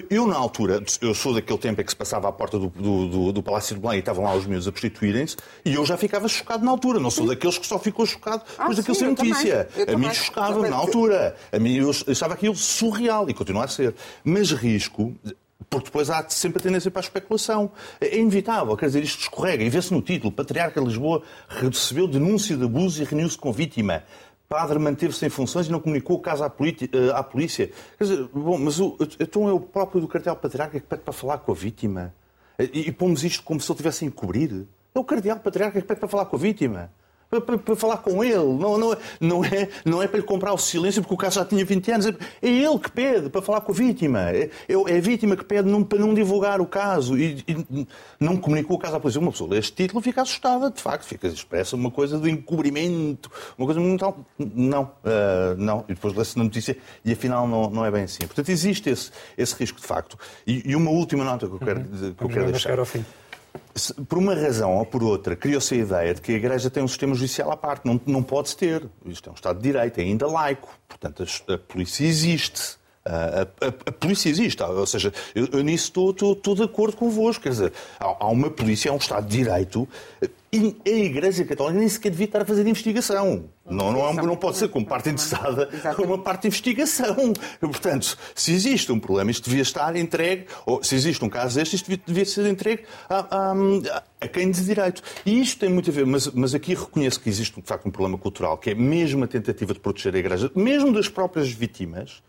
eu, na altura, eu sou daquele tempo em que se passava à porta do, do, do Palácio de Belém e estavam lá os meus a prostituírem-se, e eu já ficava chocado na altura. Não sou daqueles que só ficou chocado ah, depois ah, daquilo ser notícia. a mim chocava na altura. A mim eu achava aquilo surreal e continua a ser. Mas risco, porque depois há sempre a tendência para a especulação. É inevitável, quer dizer, isto escorrega. E vê-se no título: Patriarca de Lisboa recebeu denúncia de abuso e reuniu-se com vítima padre manteve-se em funções e não comunicou o caso à, eh, à polícia. Quer dizer, bom, mas o, então é o próprio do cardeal patriarca que pede para falar com a vítima. E, e pomos isto como se ele tivesse a encobrir. É o cardeal patriarca que pede para falar com a vítima para, falar com ele. Não, não, não, é, não é para lhe comprar o silêncio porque o caso já tinha 20 anos. É, é ele que pede para falar com a vítima. É, é a vítima que pede não, para não divulgar o caso e, e, não comunicou o caso à polícia. Uma pessoa lê este título fica assustada, de facto, fica expressa uma coisa de encobrimento, uma coisa muito. Não, uh, não. E depois lê-se na notícia e afinal não, não é bem assim. Portanto, existe esse, esse risco de facto. E, e uma última nota que eu quero, uhum. que eu quero deixar por uma razão ou por outra, criou-se a ideia de que a Igreja tem um sistema judicial à parte. Não, não pode ter. Isto é um Estado de Direito, é ainda laico. Portanto, a, a polícia existe. A, a, a, polícia existe, ou seja, eu, eu nisso estou, estou, estou, de acordo convosco. Quer dizer, há, há uma polícia, há um Estado de Direito e a Igreja Católica nem sequer devia estar a fazer investigação. Não, não, não pode ser como parte interessada uma parte de investigação. Portanto, se existe um problema, isto devia estar entregue, ou se existe um caso deste, isto devia, devia ser entregue a, a, a, quem diz direito. E isto tem muito a ver, mas, mas aqui reconheço que existe de facto um problema cultural, que é mesmo a tentativa de proteger a Igreja, mesmo das próprias vítimas,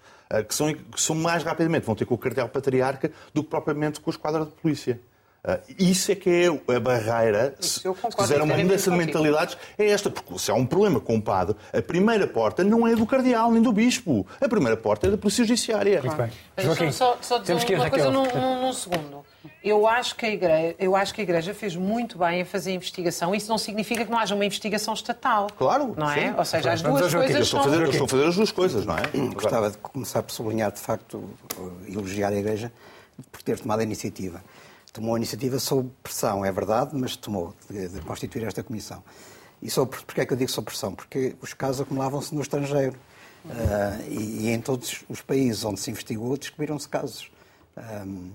que são, que são mais rapidamente, vão ter com o cartel patriarca do que propriamente com a esquadra de polícia. Uh, isso é que é a barreira, se, se quiser uma mudança de mentalidades, é esta, porque se há um problema com o padre, a primeira porta não é do cardeal nem do bispo, a primeira porta é da Polícia Judiciária. Muito bem. Joaquim, só, só dizer uma, uma coisa num, num, num, segundo. Eu acho, que a igreja, eu acho que a Igreja fez muito bem em fazer investigação. Isso não significa que não haja uma investigação estatal. Claro. Não é? Sim. Ou seja, as duas coisas eu estou, fazer, eu estou a fazer as duas coisas, não é? Gostava de começar por sublinhar, de facto, elogiar a Igreja por ter tomado a iniciativa tomou a iniciativa sob pressão, é verdade, mas tomou, de, de constituir esta comissão. E sob, porquê é que eu digo sob pressão? Porque os casos acumulavam-se no estrangeiro. Uh, e, e, em todos os países onde se investigou, descobriram-se casos. Um,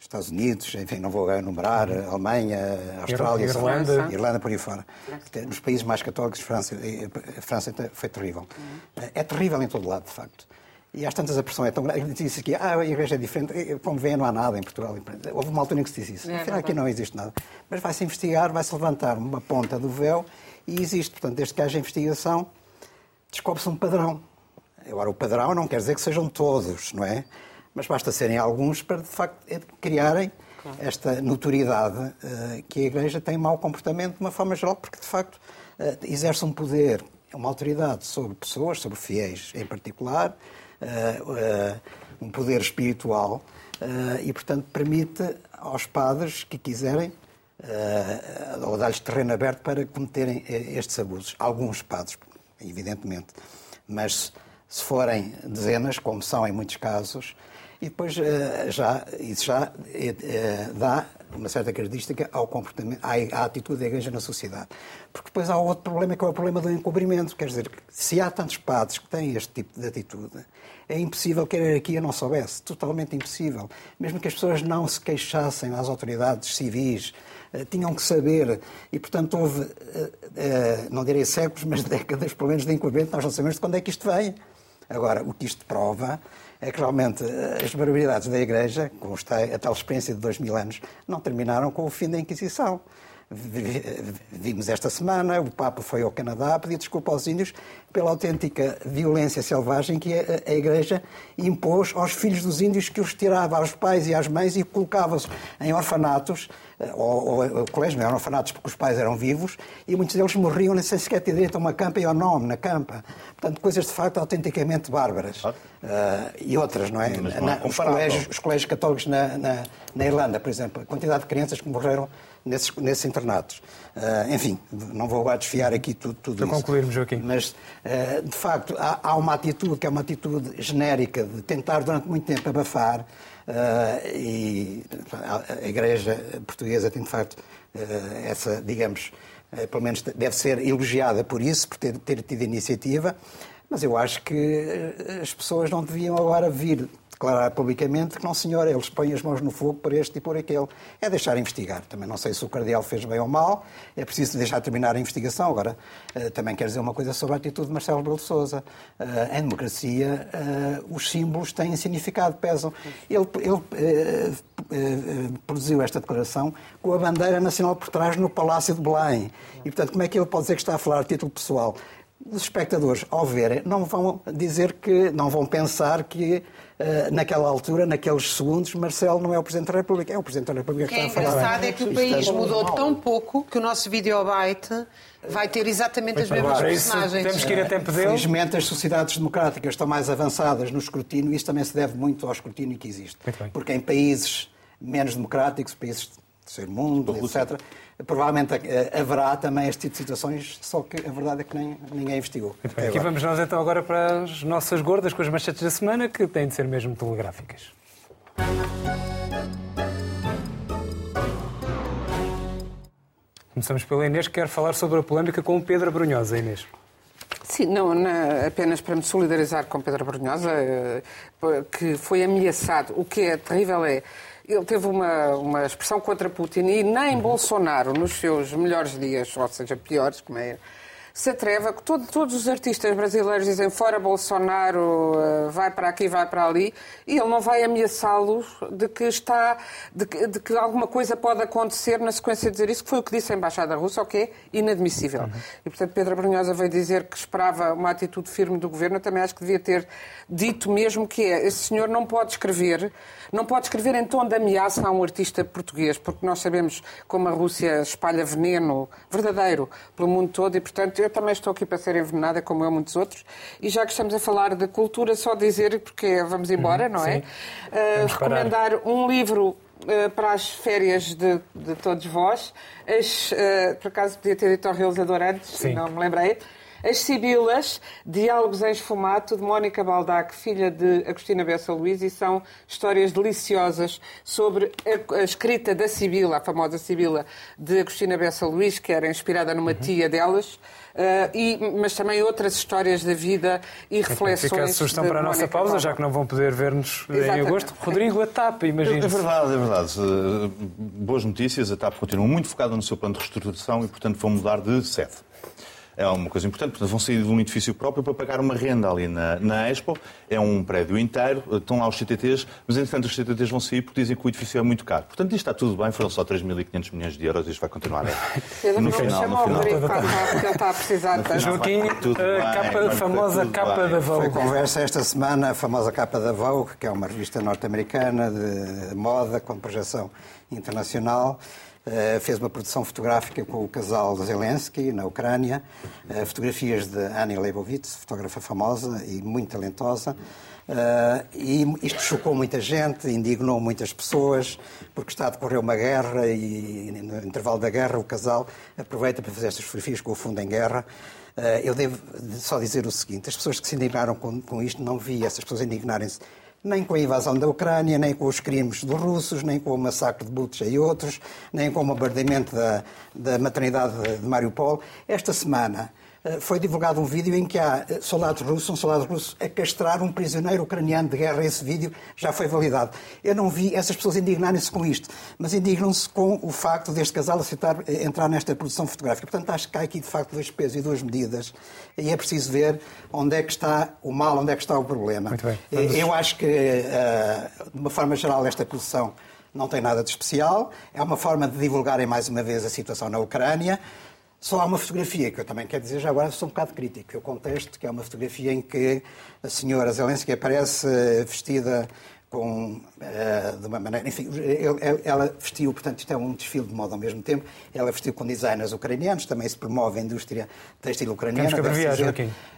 Estados Unidos, enfim, não vou enumerar, Alemanha, Austrália, Irlanda, Irlanda, Irlanda por aí fora. Nos países mais católicos, França, a França foi terrível. É terrível em todo lado, de facto. E às tantas a pressão é tão grande. Disse aqui, ah, a igreja é diferente. Como vê, não há nada em Portugal. Houve uma altura em que se disse isso. É, Afinal, aqui não existe nada. Mas vai-se investigar, vai-se levantar uma ponta do véu e existe. Portanto, desde que haja investigação, descobre-se um padrão. Agora, o padrão não quer dizer que sejam todos, não é? mas basta serem alguns para, de facto, criarem esta notoriedade que a Igreja tem mau comportamento de uma forma geral, porque, de facto, exerce um poder, uma autoridade sobre pessoas, sobre fiéis em particular, um poder espiritual e, portanto, permite aos padres que quiserem ou dar-lhes terreno aberto para cometerem estes abusos. Alguns padres, evidentemente, mas se forem dezenas, como são em muitos casos, e depois uh, já, isso já uh, dá uma certa característica ao comportamento, à, atitude da Igreja na sociedade. Porque depois há outro problema, que é o problema do encobrimento. Quer dizer, se há tantos padres que têm este tipo de atitude, é impossível que a hierarquia não soubesse. Totalmente impossível. Mesmo que as pessoas não se queixassem às autoridades civis, eh, tinham que saber, e portanto houve, eh, eh, não direi séculos, mas décadas pelo menos de encobrimento, nós não sabemos de quando é que isto vem. Agora, o que isto prova é que realmente as barbaridades da Igreja, com a tal experiência de dois mil anos, não terminaram com o fim da Inquisição. Vimos esta semana, o Papa foi ao Canadá pedir desculpa aos índios pela autêntica violência selvagem que a, Igreja impôs aos filhos dos índios, que os tirava aos pais e às mães e colocava-os em orfanatos, eh, ou, ou, colégio, não eram orfanatos porque os pais eram vivos, e muitos deles morriam sem sequer ter direito a uma campa e ao nome na campa. Portanto, coisas de facto autenticamente bárbaras. Uh, e outras, não é? Na, os, colégios, os colégios católicos na, na, na Irlanda, por exemplo, a quantidade de crianças que morreram nesses, nesses internatos. Uh, enfim, não vou agora desfiar aqui tudo, tudo Para isso. concluirmos, Joaquim. Mas, uh, de facto, há, há, uma atitude que é uma atitude genérica de tentar durante muito tempo abafar e a, Igreja Portuguesa tem, de facto, essa, digamos, pelo menos deve ser elogiada por isso, por ter, ter tido iniciativa, mas eu acho que as pessoas não deviam agora vir declarar publicamente que não, senhor, eles põem as mãos no fogo por este e por aquele. É deixar investigar. Também não sei se o cardeal fez bem ou mal, é preciso deixar terminar a investigação. Agora, eh, também quero dizer uma coisa sobre a atitude de Marcelo Rebelo de Sousa. Eh, em democracia, eh, os símbolos têm significado, pesam. Ele, ele produziu esta declaração com a bandeira nacional por trás no Palácio de Belém. E, portanto, como é que ele pode dizer que está a falar a título pessoal? Os espectadores, ao verem, não vão dizer que, não vão pensar que eh, naquela altura, naqueles segundos, Marcelo não é o Presidente da República, é o Presidente da República que, que está a falar. O engraçado é que o país mudou tão pouco que o nosso videobite vai ter exatamente as mesmas personagens. Temos que ir a tempo dele. Felizmente as sociedades democráticas estão mais avançadas no escrutínio e isso também se deve muito ao escrutínio que existe. Porque em países menos democráticos, países do terceiro mundo, etc., provavelmente eh, haverá também este tipo de situações, só que a verdade é que nem, ninguém investigou. Bem, aqui vamos nós então agora para as nossas gordas com as manchetes da semana, que têm de ser mesmo telegráficas. Começamos pela Inês, que quer falar sobre a polémica com o Pedro Brunhosa, Inês. Sim, não, não, apenas para me solidarizar com Pedro Brunhosa, eh, que foi ameaçado. O que é terrível é ele teve uma, uma expressão contra Putin e nem uhum. Bolsonaro, nos seus melhores dias, ou seja, piores, como é se atreva, que todo, todos os artistas brasileiros dizem fora Bolsonaro, eh, vai para aqui, vai para ali, e ele não vai ameaçá-los de que está, de que, de que, alguma coisa pode acontecer na sequência de dizer isso, que foi o que disse a Embaixada Russa, o que é inadmissível. Uhum. E, portanto, Pedro Brunhosa veio dizer que esperava uma atitude firme do governo, eu também acho que devia ter dito mesmo que é, esse senhor não pode escrever, não pode escrever em tom de ameaça a um artista português, porque nós sabemos como a Rússia espalha veneno verdadeiro pelo mundo todo e, portanto, eu também estou aqui para ser envenenada, como eu, muitos outros. E já que estamos a falar de cultura, só dizer, porque vamos embora, uhum, não é? Uh, recomendar parar. um livro uh, para as férias de, de todos vós. As, uh, por acaso podia ter dito ao realizador antes, Sim. não me lembrei. As Sibilas, Diálogos em Esfumato, de Mónica Baldac, filha de Agostina Bessa Luís, e são histórias deliciosas sobre a, a escrita da Sibila, a famosa Sibila de Agostina Bessa Luís, que era inspirada numa uhum. tia delas. Uh, e, mas também outras histórias da vida e reflexões. Fica a sugestão para a nossa pausa, já que não vão poder ver-nos em agosto. Rodrigo, a TAP, imagina. É verdade, é verdade. Uh, boas notícias. A TAP continua muito focada no seu plano de reestruturação e, portanto, vão mudar de sede. É uma coisa importante. Portanto, vão sair de um edifício próprio para pagar uma renda ali na, na Expo. É um prédio inteiro, estão lá os CTTs, mas entretanto os CTTs vão sair porque dizem que o edifício é muito caro. Portanto, isto está tudo bem, foram só 3.500 milhões de euros e isto vai continuar. É. No final, no final. Porque ele está a precisar tanto. Joaquim, a capa, famosa capa da Vogue. Foi conversa esta semana, a famosa capa da Vogue, que é uma revista norte-americana de moda com projeção internacional. Uh, fez uma produção fotográfica com o casal Zelensky, na Ucrânia, uh, fotografias de Annie Leibovitz, fotógrafa famosa e muito talentosa. Uh, e isto chocou muita gente, indignou muitas pessoas, porque está a decorrer uma guerra e, no intervalo da guerra, o casal aproveita para fazer estas fotografias com o fundo em guerra. eu devo só dizer o seguinte: as pessoas que se indignaram com, com isto, não vi essas pessoas indignarem-se nem com a invasão da Ucrânia, nem com os crimes dos russos, nem com o massacre de Butcha e outros, nem com o bombardeamento da, da maternidade de Mariupol. Esta semana, foi divulgado um vídeo em que há eh, soldados russos, um soldado russo, a castrar um prisioneiro ucraniano de guerra. Esse vídeo já foi validado. Eu não vi essas pessoas indignarem-se com isto, mas indignam-se com o facto deste casal aceitar eh, entrar nesta produção fotográfica. Portanto, acho que há aqui, de facto, dois pesos e duas medidas. E é preciso ver onde é que está o mal, onde é que está o problema. Eu acho que, de uma forma geral, esta produção não tem nada de especial. É uma forma de divulgarem mais uma vez a situação na Ucrânia. Só há uma fotografia que eu também quero dizer, já agora sou um bocado crítico. Eu contesto que é uma fotografia em que a senhora Zelensky aparece eh, vestida com, uh, de uma maneira. Enfim, ela vestiu, portanto, isto é um desfile de moda ao mesmo tempo. Ela vestiu com designers ucranianos, também se promove a indústria têxtil ucraniana. Temos que abreviar.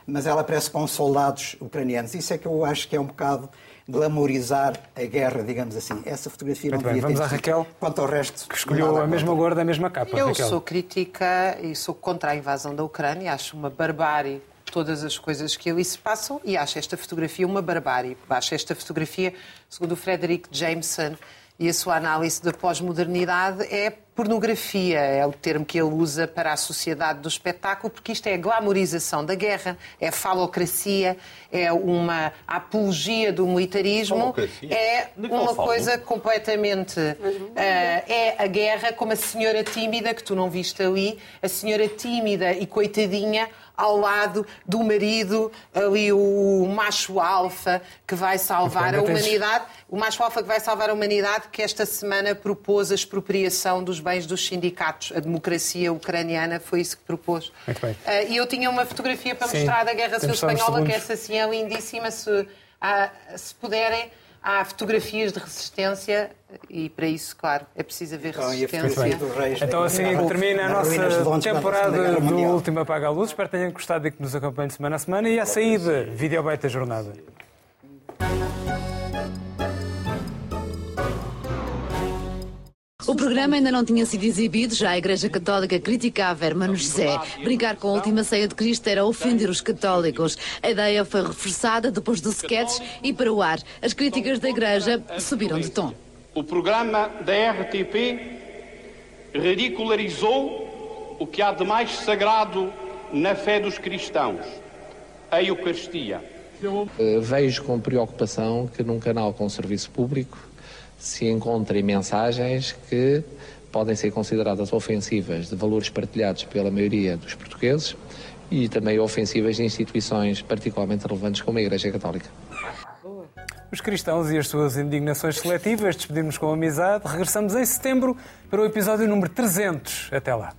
Mas ela aparece com soldados ucranianos. Isso é que eu acho que é um bocado glamorizar a guerra, digamos assim. Essa fotografia Muito não devia bem, vamos ter à Raquel, quanto ao resto. Que escolheu a mesma cor da mesma capa. Eu Raquel. sou crítica e sou contra a invasão da Ucrânia. Acho uma barbárie todas as coisas que ali se passam e acho esta fotografia uma barbárie. Acho esta fotografia, segundo o Frederick Jameson, e a sua análise da pós-modernidade é pornografia, é o termo que ele usa para a sociedade do espetáculo, porque isto é a glamorização da guerra, é falocracia, é uma apologia do militarismo, Falocracia? é uma coisa completamente. eh, é a guerra como a senhora tímida, que tu não viste ali, a senhora tímida e coitadinha ao lado do marido, ali o macho alfa que vai salvar a humanidade, o macho alfa que vai salvar a humanidade, que esta semana propôs a expropriação dos bens dos sindicatos. A democracia ucraniana foi isso que propôs. Muito bem. Ah, e eu tinha uma fotografia para Sim, mostrar da Guerra Civil Espanhola, que essa sim é lindíssima. Se, ah, se puderem, há fotografias de resistência e para isso, claro, é preciso haver Então, resistência. Então na- assim na- termina a nossa temporada do. Último Apaga a Luz. Espero que tenham gostado e que nos acompanhem semana a semana. E à saída, Videobite da jornada. O programa ainda não tinha sido exibido, já a Igreja Católica criticava Hermano José. Brincar com a última ceia de Cristo era ofender os católicos. A ideia foi reforçada depois do sketch e para o ar. As críticas da Igreja subiram de tom. O programa da RTP ridicularizou o que há de mais sagrado na fé dos cristãos, a Eucaristia. Eh, Vejo com preocupação que num canal com serviço público se encontrem mensagens que podem ser consideradas ofensivas de valores partilhados pela maioria dos portugueses e também ofensivas de instituições particularmente relevantes como a Igreja Católica. Os cristãos e as suas indignações seletivas, despedimos com amizade. Regressamos em setembro para o episódio número 300. Até lá.